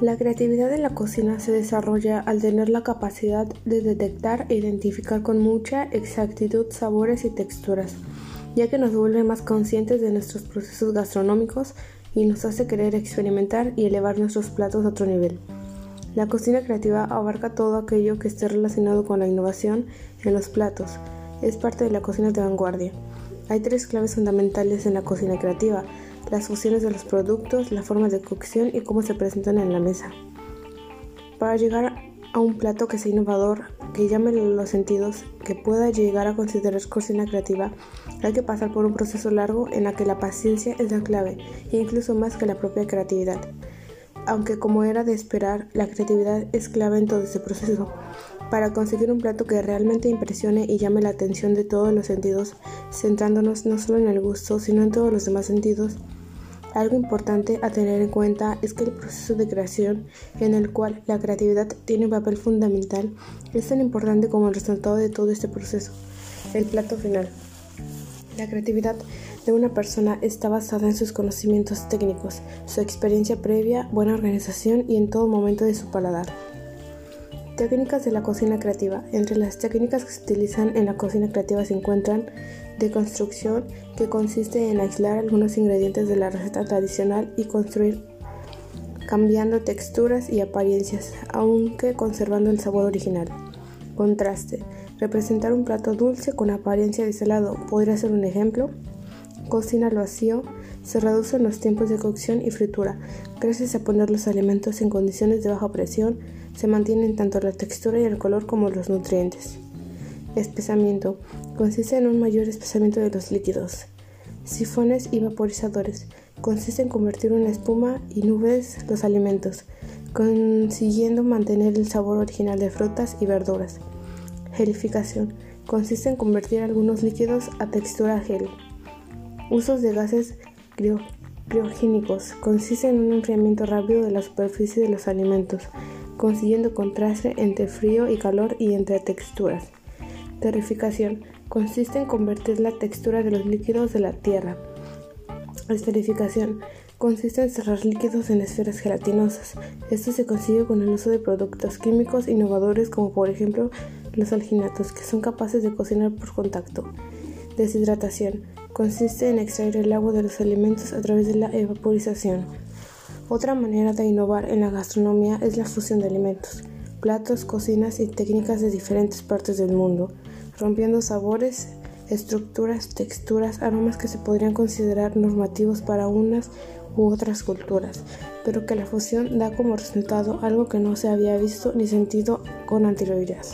La creatividad en la cocina se desarrolla al tener la capacidad de detectar e identificar con mucha exactitud sabores y texturas, ya que nos vuelve más conscientes de nuestros procesos gastronómicos y nos hace querer experimentar y elevar nuestros platos a otro nivel. La cocina creativa abarca todo aquello que esté relacionado con la innovación en los platos. Es parte de la cocina de vanguardia. Hay tres claves fundamentales en la cocina creativa, las funciones de los productos, la forma de cocción y cómo se presentan en la mesa. Para llegar a un plato que sea innovador, que llame los sentidos, que pueda llegar a considerar cocina creativa, hay que pasar por un proceso largo en la que la paciencia es la clave, incluso más que la propia creatividad. Aunque como era de esperar, la creatividad es clave en todo este proceso. Para conseguir un plato que realmente impresione y llame la atención de todos los sentidos, centrándonos no solo en el gusto, sino en todos los demás sentidos, algo importante a tener en cuenta es que el proceso de creación, en el cual la creatividad tiene un papel fundamental, es tan importante como el resultado de todo este proceso, el plato final. La creatividad de una persona está basada en sus conocimientos técnicos, su experiencia previa, buena organización y en todo momento de su paladar. Técnicas de la cocina creativa. Entre las técnicas que se utilizan en la cocina creativa se encuentran de construcción, que consiste en aislar algunos ingredientes de la receta tradicional y construir cambiando texturas y apariencias, aunque conservando el sabor original. Contraste. Representar un plato dulce con apariencia de salado podría ser un ejemplo. Cocina al vacío. Se reducen los tiempos de cocción y fritura. Gracias a poner los alimentos en condiciones de baja presión, se mantienen tanto la textura y el color como los nutrientes. Espesamiento. Consiste en un mayor espesamiento de los líquidos. Sifones y vaporizadores. Consiste en convertir en espuma y nubes los alimentos, consiguiendo mantener el sabor original de frutas y verduras. Gelificación. Consiste en convertir algunos líquidos a textura gel. Usos de gases criogénicos. Consiste en un enfriamiento rápido de la superficie de los alimentos, consiguiendo contraste entre frío y calor y entre texturas. Terrificación consiste en convertir la textura de los líquidos de la tierra. Esferificación consiste en cerrar líquidos en esferas gelatinosas. Esto se consigue con el uso de productos químicos innovadores como por ejemplo los alginatos que son capaces de cocinar por contacto. Deshidratación consiste en extraer el agua de los alimentos a través de la evaporización. Otra manera de innovar en la gastronomía es la fusión de alimentos, platos, cocinas y técnicas de diferentes partes del mundo rompiendo sabores, estructuras, texturas, aromas que se podrían considerar normativos para unas u otras culturas, pero que la fusión da como resultado algo que no se había visto ni sentido con anterioridad.